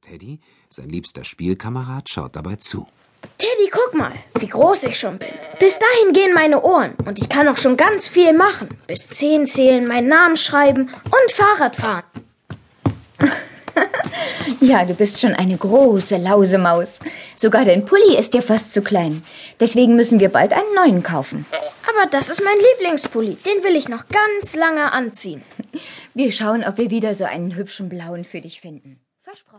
Teddy, sein liebster Spielkamerad, schaut dabei zu. Teddy, guck mal, wie groß ich schon bin. Bis dahin gehen meine Ohren und ich kann auch schon ganz viel machen. Bis zehn zählen, meinen Namen schreiben und Fahrrad fahren. Ja, du bist schon eine große Lausemaus. Sogar dein Pulli ist dir fast zu klein. Deswegen müssen wir bald einen neuen kaufen. Aber das ist mein Lieblingspulli. Den will ich noch ganz lange anziehen. Wir schauen, ob wir wieder so einen hübschen blauen für dich finden.